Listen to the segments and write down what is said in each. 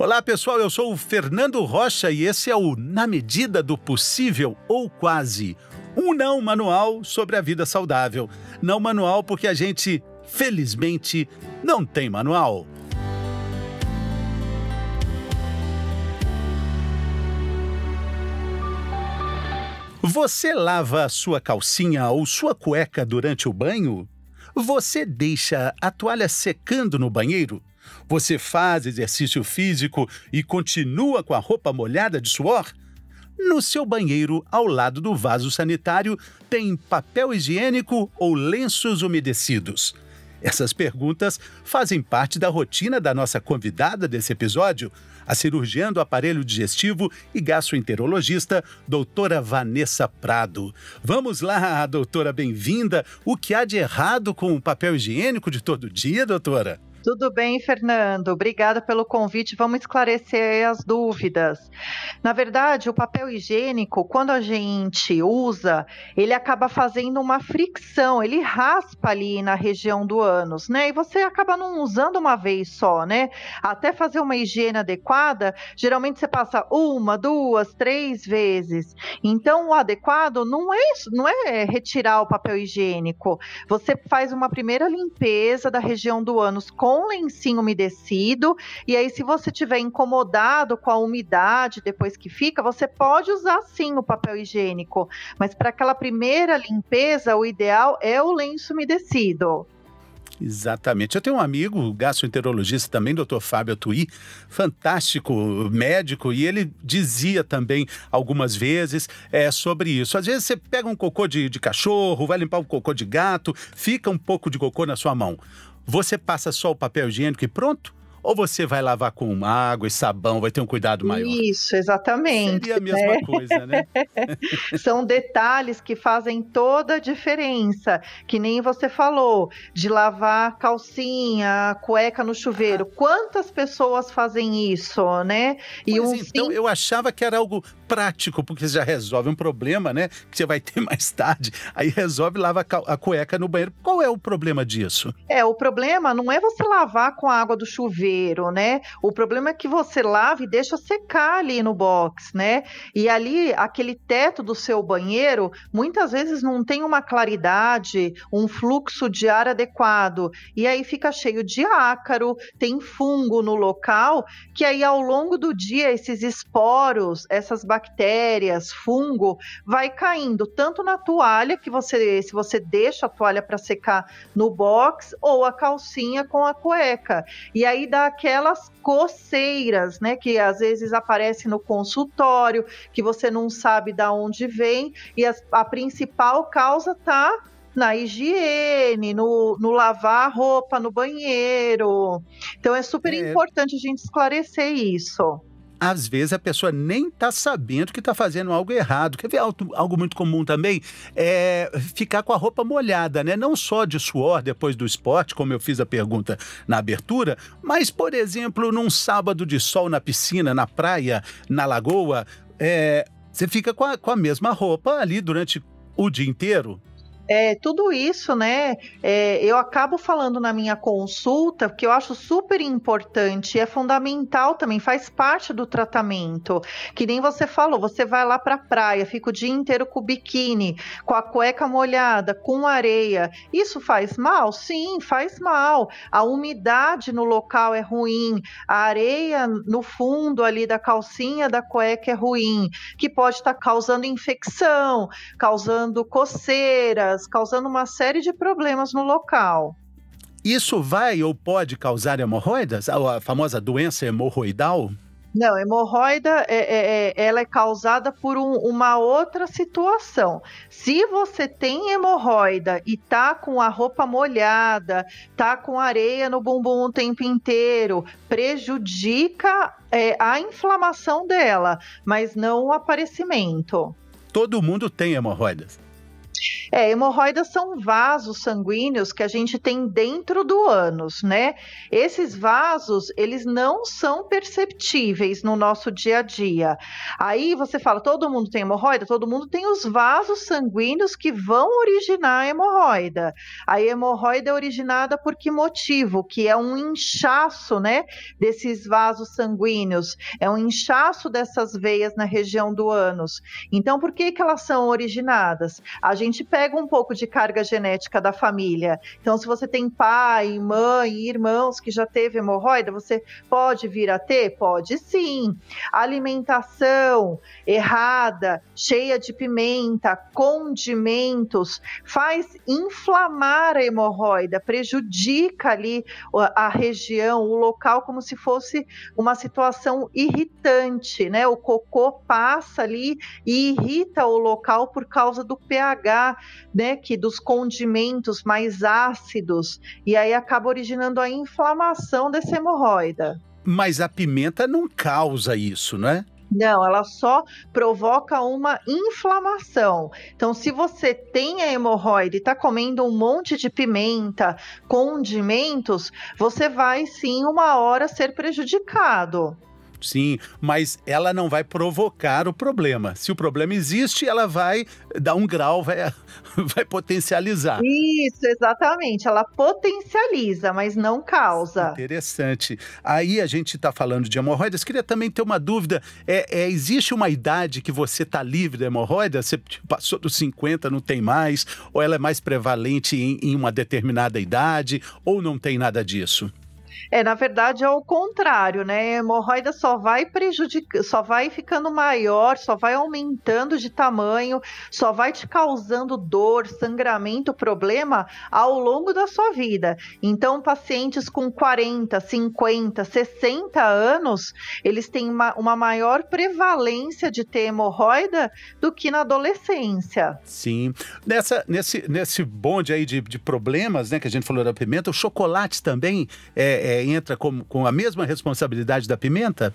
Olá pessoal, eu sou o Fernando Rocha e esse é o Na Medida do Possível ou Quase. Um não manual sobre a vida saudável. Não manual porque a gente, felizmente, não tem manual. Você lava a sua calcinha ou sua cueca durante o banho? Você deixa a toalha secando no banheiro? Você faz exercício físico e continua com a roupa molhada de suor? No seu banheiro, ao lado do vaso sanitário, tem papel higiênico ou lenços umedecidos? Essas perguntas fazem parte da rotina da nossa convidada desse episódio, a cirurgiã do aparelho digestivo e gastroenterologista, doutora Vanessa Prado. Vamos lá, doutora, bem-vinda. O que há de errado com o papel higiênico de todo dia, doutora? Tudo bem, Fernando. Obrigada pelo convite. Vamos esclarecer as dúvidas. Na verdade, o papel higiênico, quando a gente usa, ele acaba fazendo uma fricção, ele raspa ali na região do ânus, né? E você acaba não usando uma vez só, né? Até fazer uma higiene adequada, geralmente você passa uma, duas, três vezes. Então, o adequado não é, não é retirar o papel higiênico. Você faz uma primeira limpeza da região do ânus com com lencinho umedecido. E aí, se você tiver incomodado com a umidade depois que fica, você pode usar sim o papel higiênico. Mas para aquela primeira limpeza, o ideal é o lenço umedecido. Exatamente. Eu tenho um amigo, gastroenterologista também, doutor Fábio Tui, fantástico médico, e ele dizia também algumas vezes é, sobre isso. Às vezes você pega um cocô de, de cachorro, vai limpar um cocô de gato, fica um pouco de cocô na sua mão. Você passa só o papel higiênico e pronto? Ou você vai lavar com água e sabão, vai ter um cuidado maior? Isso, exatamente. Seria a mesma né? coisa, né? São detalhes que fazem toda a diferença. Que nem você falou, de lavar calcinha, cueca no chuveiro. Ah. Quantas pessoas fazem isso, né? E um então, sim... eu achava que era algo prático, porque você já resolve um problema, né? Que você vai ter mais tarde. Aí resolve lava a cueca no banheiro. Qual é o problema disso? É, o problema não é você lavar com a água do chuveiro, né? O problema é que você lava e deixa secar ali no box, né? E ali, aquele teto do seu banheiro, muitas vezes não tem uma claridade, um fluxo de ar adequado. E aí fica cheio de ácaro, tem fungo no local, que aí ao longo do dia esses esporos, essas bactérias, bactérias, fungo, vai caindo tanto na toalha, que você, se você deixa a toalha para secar no box, ou a calcinha com a cueca. E aí dá aquelas coceiras, né, que às vezes aparece no consultório, que você não sabe da onde vem, e a, a principal causa tá na higiene, no, no lavar roupa no banheiro. Então é super é. importante a gente esclarecer isso às vezes a pessoa nem está sabendo que está fazendo algo errado. Quer ver algo, muito comum também? É ficar com a roupa molhada, né? Não só de suor depois do esporte, como eu fiz a pergunta na abertura, mas, por exemplo, num sábado de sol na piscina, na praia, na lagoa, é, você fica com a, com a mesma roupa ali durante o dia inteiro. É, tudo isso, né? É, eu acabo falando na minha consulta, que eu acho super importante, é fundamental também, faz parte do tratamento. Que nem você falou, você vai lá para a praia, fica o dia inteiro com o biquíni, com a cueca molhada, com areia. Isso faz mal? Sim, faz mal. A umidade no local é ruim, a areia no fundo ali da calcinha da cueca é ruim, que pode estar tá causando infecção, causando coceiras causando uma série de problemas no local. Isso vai ou pode causar hemorroidas? A famosa doença hemorroidal? Não, hemorroida é, é, é, ela é causada por um, uma outra situação. Se você tem hemorroida e tá com a roupa molhada, tá com areia no bumbum o tempo inteiro, prejudica é, a inflamação dela, mas não o aparecimento. Todo mundo tem hemorroidas. É, hemorroidas são vasos sanguíneos que a gente tem dentro do ânus, né? Esses vasos, eles não são perceptíveis no nosso dia a dia. Aí você fala, todo mundo tem hemorroida? Todo mundo tem os vasos sanguíneos que vão originar a hemorroida. A hemorroida é originada por que motivo? Que é um inchaço, né, desses vasos sanguíneos. É um inchaço dessas veias na região do ânus. Então, por que que elas são originadas? A gente gente pega um pouco de carga genética da família. Então, se você tem pai, mãe, irmãos que já teve hemorroida, você pode vir a ter? Pode sim. Alimentação errada, cheia de pimenta, condimentos, faz inflamar a hemorroida, prejudica ali a região, o local, como se fosse uma situação irritante, né? O cocô passa ali e irrita o local por causa do pH né, que dos condimentos mais ácidos e aí acaba originando a inflamação dessa hemorroida. Mas a pimenta não causa isso, né? Não, ela só provoca uma inflamação. Então, se você tem a hemorroide e está comendo um monte de pimenta, condimentos, você vai sim uma hora ser prejudicado. Sim, mas ela não vai provocar o problema. Se o problema existe, ela vai dar um grau, vai, vai potencializar. Isso, exatamente. Ela potencializa, mas não causa. Interessante. Aí a gente está falando de hemorroidas. Queria também ter uma dúvida. É, é existe uma idade que você está livre da hemorroida? Você passou dos 50, não tem mais? Ou ela é mais prevalente em, em uma determinada idade? Ou não tem nada disso? É, na verdade é o contrário, né? A hemorroida só vai prejudicando, só vai ficando maior, só vai aumentando de tamanho, só vai te causando dor, sangramento, problema ao longo da sua vida. Então, pacientes com 40, 50, 60 anos, eles têm uma, uma maior prevalência de ter hemorroida do que na adolescência. Sim. Nessa, nesse, nesse bonde aí de, de problemas, né, que a gente falou da pimenta, o chocolate também é, é entra com, com a mesma responsabilidade da pimenta?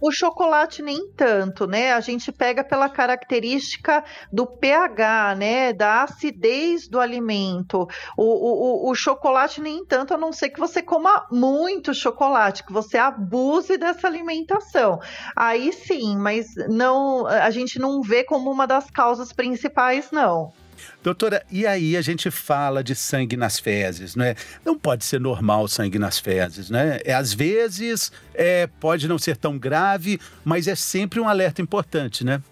O chocolate nem tanto, né? A gente pega pela característica do pH, né? Da acidez do alimento. O, o, o, chocolate nem tanto, a não ser que você coma muito chocolate, que você abuse dessa alimentação. Aí sim, mas não, a gente não vê como uma das causas principais, não. Doutora, e aí a gente fala de sangue nas fezes, não é? Não pode ser normal sangue nas fezes, né? É, às vezes é, pode não ser tão grave, mas é sempre um alerta importante, né?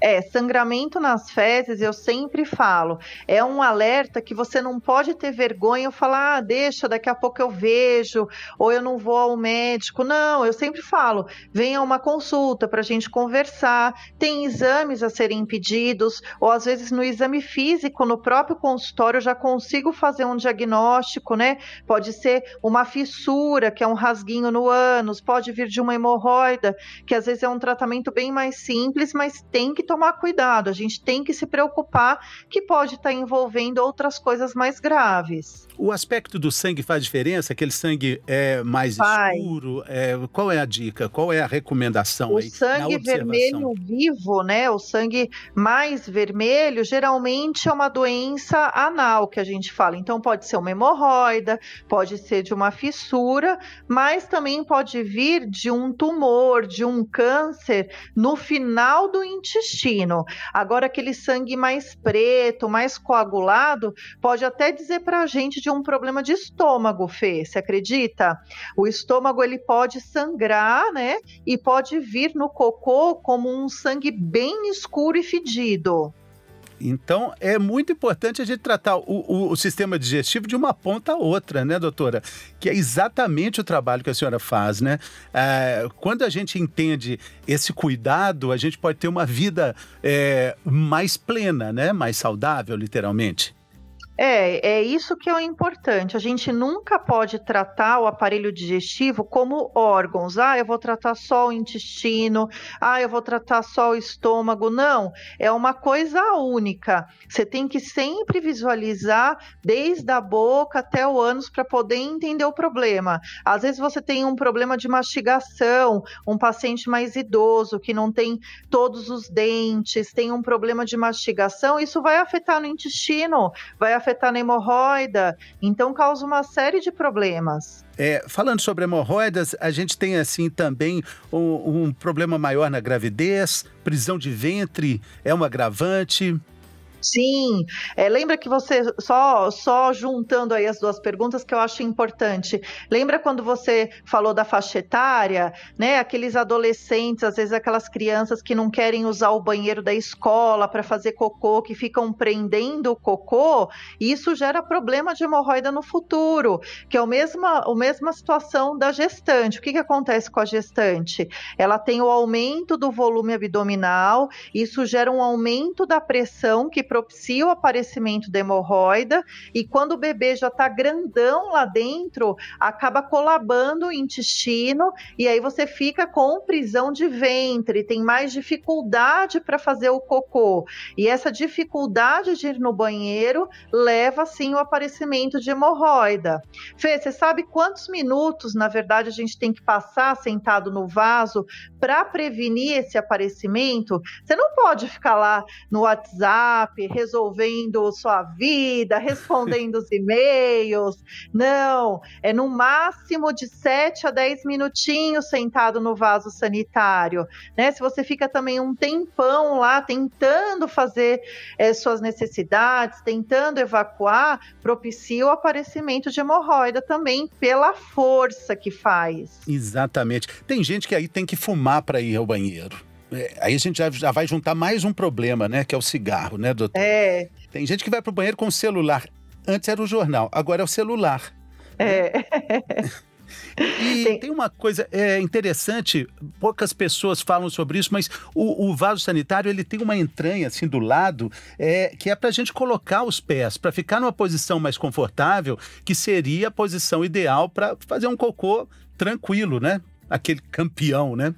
É, sangramento nas fezes, eu sempre falo, é um alerta que você não pode ter vergonha ou falar, ah, deixa, daqui a pouco eu vejo, ou eu não vou ao médico. Não, eu sempre falo, venha uma consulta para a gente conversar, tem exames a serem pedidos, ou às vezes no exame físico, no próprio consultório, eu já consigo fazer um diagnóstico, né? Pode ser uma fissura, que é um rasguinho no ânus, pode vir de uma hemorroida, que às vezes é um tratamento bem mais simples, mas tem que tomar cuidado, a gente tem que se preocupar que pode estar envolvendo outras coisas mais graves. O aspecto do sangue faz diferença? Aquele sangue é mais Vai. escuro? É, qual é a dica? Qual é a recomendação? O aí, sangue vermelho vivo, né? O sangue mais vermelho, geralmente é uma doença anal que a gente fala. Então pode ser uma hemorroida, pode ser de uma fissura, mas também pode vir de um tumor, de um câncer no final do intestino intestino. Agora, aquele sangue mais preto, mais coagulado, pode até dizer para a gente um problema de estômago, Fê. Você acredita? O estômago ele pode sangrar, né? E pode vir no cocô como um sangue bem escuro e fedido. Então, é muito importante a gente tratar o, o, o, sistema digestivo de uma ponta a outra, né, doutora? Que é exatamente o trabalho que a senhora faz, né? É, quando a gente entende esse cuidado, a gente pode ter uma vida é, mais plena, né? Mais saudável, literalmente. É, é isso que é importante. A gente nunca pode tratar o aparelho digestivo como órgãos. Ah, eu vou tratar só o intestino, ah, eu vou tratar só o estômago. Não, é uma coisa única. Você tem que sempre visualizar desde a boca até o ânus para poder entender o problema. Às vezes você tem um problema de mastigação, um paciente mais idoso que não tem todos os dentes, tem um problema de mastigação, isso vai afetar no intestino, vai afetar afetar na hemorroida, então causa uma série de problemas. É, falando sobre hemorroidas, a gente tem assim também um, um problema maior na gravidez, prisão de ventre é um agravante. Sim, é, lembra que você, só, só juntando aí as duas perguntas que eu acho importante, lembra quando você falou da faixa etária, né, aqueles adolescentes, às vezes aquelas crianças que não querem usar o banheiro da escola para fazer cocô, que ficam prendendo o cocô, isso gera problema de hemorroida no futuro, que é a mesma, a mesma situação da gestante. O que, que acontece com a gestante? Ela tem o aumento do volume abdominal, isso gera um aumento da pressão que propicia o aparecimento da hemorroida e quando o bebê já está grandão lá dentro, acaba colabando o intestino e aí você fica com prisão de ventre, tem mais dificuldade para fazer o cocô. E essa dificuldade de ir no banheiro leva sim o aparecimento de hemorroida. Fê, você sabe quantos minutos, na verdade, a gente tem que passar sentado no vaso para prevenir esse aparecimento? Você não pode ficar lá no WhatsApp resolvendo sua vida, respondendo os e-mails. Não, é no máximo de 7 a 10 minutinhos sentado no vaso sanitário. Né? Se você fica também um tempão lá tentando fazer é, suas necessidades, tentando evacuar, propicia o aparecimento de hemorroida também pela força que faz. Exatamente. Tem gente que aí tem que fumar para ir ao banheiro. É, aí a gente já, já, vai juntar mais um problema, né? Que é o cigarro, né, doutor? É. Tem gente que vai pro banheiro com o celular. Antes era o jornal, agora é o celular. É. E tem... tem, uma coisa é, interessante, poucas pessoas falam sobre isso, mas o, o, vaso sanitário ele tem uma entranha assim do lado é, que é para a gente colocar os pés, para ficar numa posição mais confortável, que seria a posição ideal para fazer um cocô tranquilo, né? Aquele campeão, né?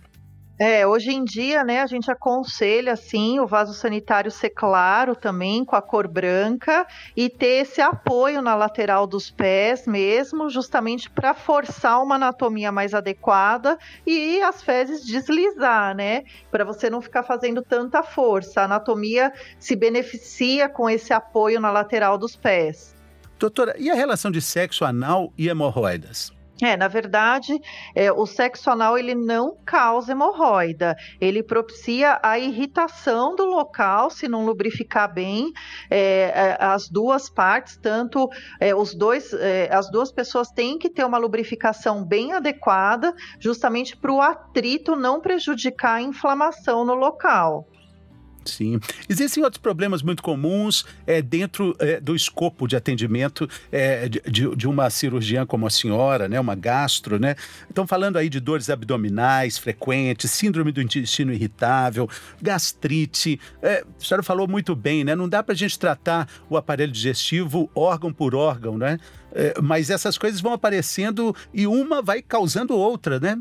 É, hoje em dia, né, a gente aconselha, assim, o vaso sanitário ser claro também, com a cor branca, e ter esse apoio na lateral dos pés mesmo, justamente para forçar uma anatomia mais adequada e as fezes deslizar, né, para você não ficar fazendo tanta força. A anatomia se beneficia com esse apoio na lateral dos pés. Doutora, e a relação de sexo anal e hemorroidas? É, na verdade, é, o sexo anal ele não causa hemorroida, ele propicia a irritação do local se não lubrificar bem é, é as duas partes, tanto é, os dois, é, as duas pessoas têm que ter uma lubrificação bem adequada, justamente para o atrito não prejudicar a inflamação no local. Sim. Existem outros problemas muito comuns é, dentro é, do escopo de atendimento é, de, de, uma cirurgiã como a senhora, né, uma gastro, né? Estão falando aí de dores abdominais frequentes, síndrome do intestino irritável, gastrite. É, a senhora falou muito bem, né? Não dá para a gente tratar o aparelho digestivo órgão por órgão, né? É, mas essas coisas vão aparecendo e uma vai causando outra, né?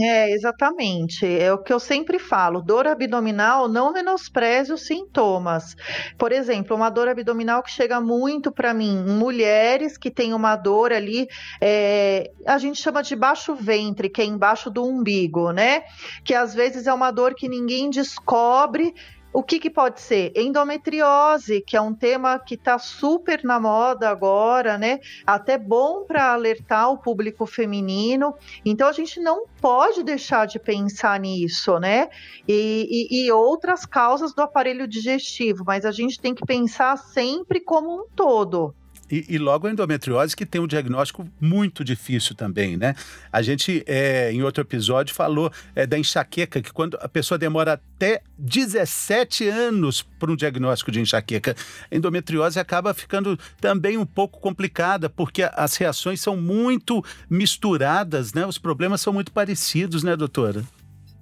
É, exatamente. É o que eu sempre falo. Dor abdominal, não menospreze os sintomas. Por exemplo, uma dor abdominal que chega muito para mim, mulheres que têm uma dor ali, é, a gente chama de baixo ventre, que é embaixo do umbigo, né? Que às vezes é uma dor que ninguém descobre o que, que, pode ser? Endometriose, que é um tema que está super na moda agora, né? Até bom para alertar o público feminino. Então a gente não pode deixar de pensar nisso, né? E, e, e outras causas do aparelho digestivo, mas a gente tem que pensar sempre como um todo. E, e, logo a endometriose, que tem um diagnóstico muito difícil também, né? A gente, é, em outro episódio, falou é, da enxaqueca, que quando a pessoa demora até 17 anos para um diagnóstico de enxaqueca, a endometriose acaba ficando também um pouco complicada, porque as reações são muito misturadas, né? Os problemas são muito parecidos, né, doutora?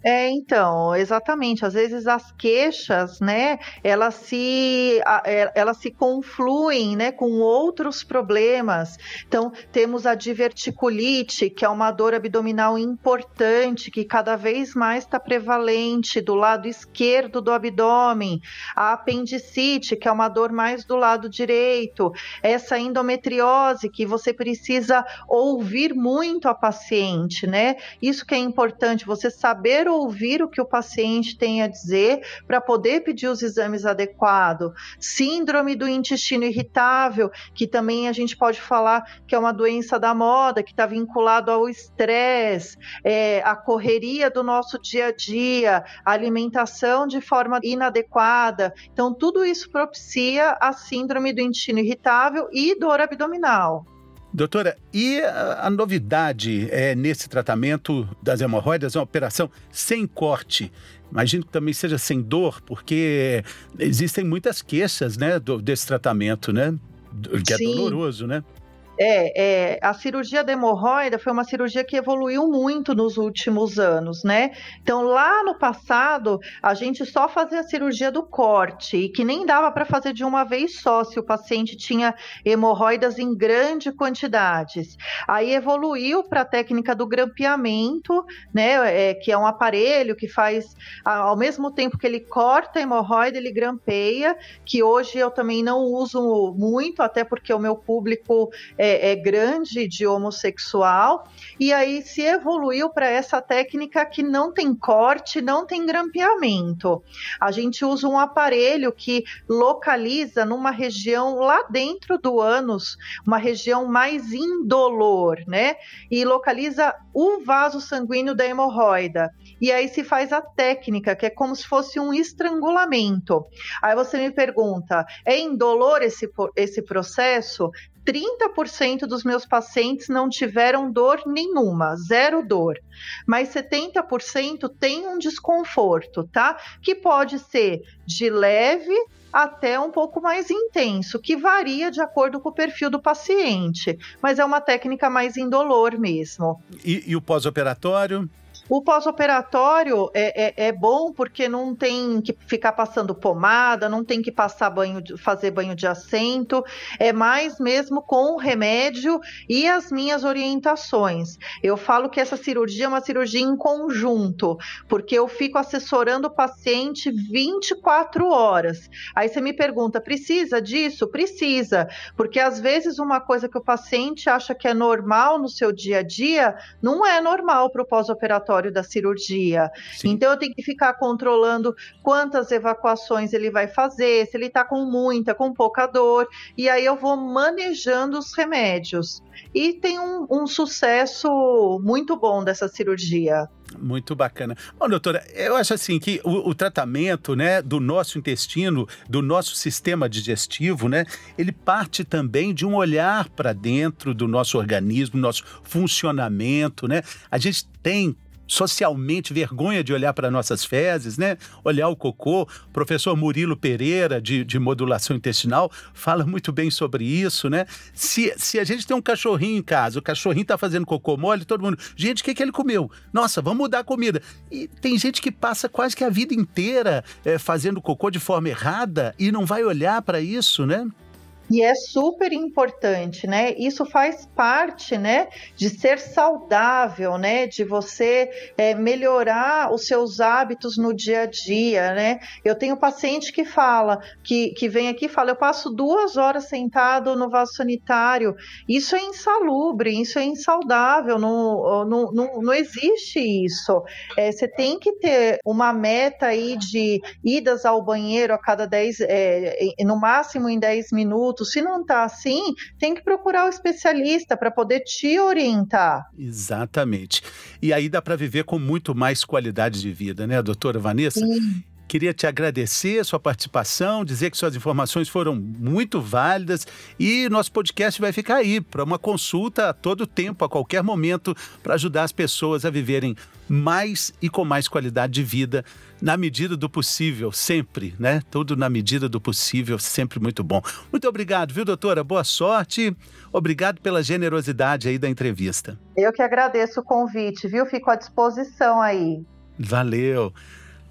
É, então, exatamente. Às vezes as queixas, né, elas se, é, elas se confluem, né, com outros problemas. Então, temos a diverticulite, que é uma dor abdominal importante, que cada vez mais está prevalente do lado esquerdo do abdômen. A apendicite, que é uma dor mais do lado direito. Essa endometriose, que você precisa ouvir muito a paciente, né? Isso que é importante, você saber ouvir o que o paciente tem a dizer para poder pedir os exames adequados. Síndrome do intestino irritável, que também a gente pode falar que é uma doença da moda, que está vinculado ao estresse, é, a correria do nosso dia a dia, alimentação de forma inadequada. Então, tudo isso propicia a síndrome do intestino irritável e dor abdominal. Doutora, e a, a novidade é, nesse tratamento das hemorroidas é uma operação sem corte. Imagino que também seja sem dor, porque existem muitas queixas né, do, desse tratamento, né? Que é Sim. doloroso, né? É, é, a cirurgia da hemorroida foi uma cirurgia que evoluiu muito nos últimos anos, né? Então, lá no passado, a gente só fazia a cirurgia do corte, e que nem dava para fazer de uma vez só, se o paciente tinha hemorroidas em grande quantidades. Aí evoluiu para a técnica do grampeamento, né? É, que é um aparelho que faz, ao mesmo tempo que ele corta a hemorroida, ele grampeia, que hoje eu também não uso muito, até porque o meu público. É, é, é grande de homossexual, e aí se evoluiu para essa técnica que não tem corte, não tem grampeamento. A gente usa um aparelho que localiza numa região lá dentro do ânus, uma região mais indolor, né? E localiza o vaso sanguíneo da hemorroida. E aí se faz a técnica, que é como se fosse um estrangulamento. Aí você me pergunta, é indolor esse, esse processo? 30% dos meus pacientes não tiveram dor nenhuma, zero dor. Mas 70% tem um desconforto, tá? Que pode ser de leve até um pouco mais intenso, que varia de acordo com o perfil do paciente, mas é uma técnica mais indolor mesmo. E, e o pós-operatório? O pós-operatório é, é, é, bom porque não tem que ficar passando pomada, não tem que passar banho, fazer banho de assento, é mais mesmo com o remédio e as minhas orientações. Eu falo que essa cirurgia é uma cirurgia em conjunto, porque eu fico assessorando o paciente 24 horas. Aí você me pergunta, precisa disso? Precisa, porque às vezes uma coisa que o paciente acha que é normal no seu dia a dia, não é normal para o pós-operatório da cirurgia. Sim. Então eu tenho que ficar controlando quantas evacuações ele vai fazer, se ele está com muita, com pouca dor, e aí eu vou manejando os remédios. E tem um, um sucesso muito bom dessa cirurgia. Muito bacana. Bom, doutora, eu acho assim que o, o, tratamento, né, do nosso intestino, do nosso sistema digestivo, né, ele parte também de um olhar para dentro do nosso organismo, nosso funcionamento, né? A gente tem socialmente vergonha de olhar para nossas fezes, né? Olhar o cocô. O professor Murilo Pereira, de, de modulação intestinal, fala muito bem sobre isso, né? Se, se a gente tem um cachorrinho em casa, o cachorrinho está fazendo cocô mole, todo mundo, gente, o que, que ele comeu? Nossa, vamos mudar a comida. E tem gente que passa quase que a vida inteira é, fazendo cocô de forma errada e não vai olhar para isso, né? E é super importante, né? Isso faz parte, né, de ser saudável, né, de você é, melhorar os seus hábitos no dia a dia, né? Eu tenho paciente que fala, que, que vem aqui e fala, eu passo duas horas sentado no vaso sanitário. Isso é insalubre, isso é insaudável, não, não, não, não existe isso. É, você tem que ter uma meta aí de idas ao banheiro a cada 10, é, no máximo em 10 minutos se não está assim, tem que procurar o especialista para poder te orientar. Exatamente. E aí dá para viver com muito mais qualidade de vida, né, doutora Vanessa? Sim. Queria te agradecer a sua participação, dizer que suas informações foram muito válidas e nosso podcast vai ficar aí para uma consulta a todo tempo, a qualquer momento, para ajudar as pessoas a viverem mais e com mais qualidade de vida, na medida do possível, sempre, né? Tudo na medida do possível, sempre muito bom. Muito obrigado, viu, doutora? Boa sorte. Obrigado pela generosidade aí da entrevista. Eu que agradeço o convite, viu? Fico à disposição aí. Valeu.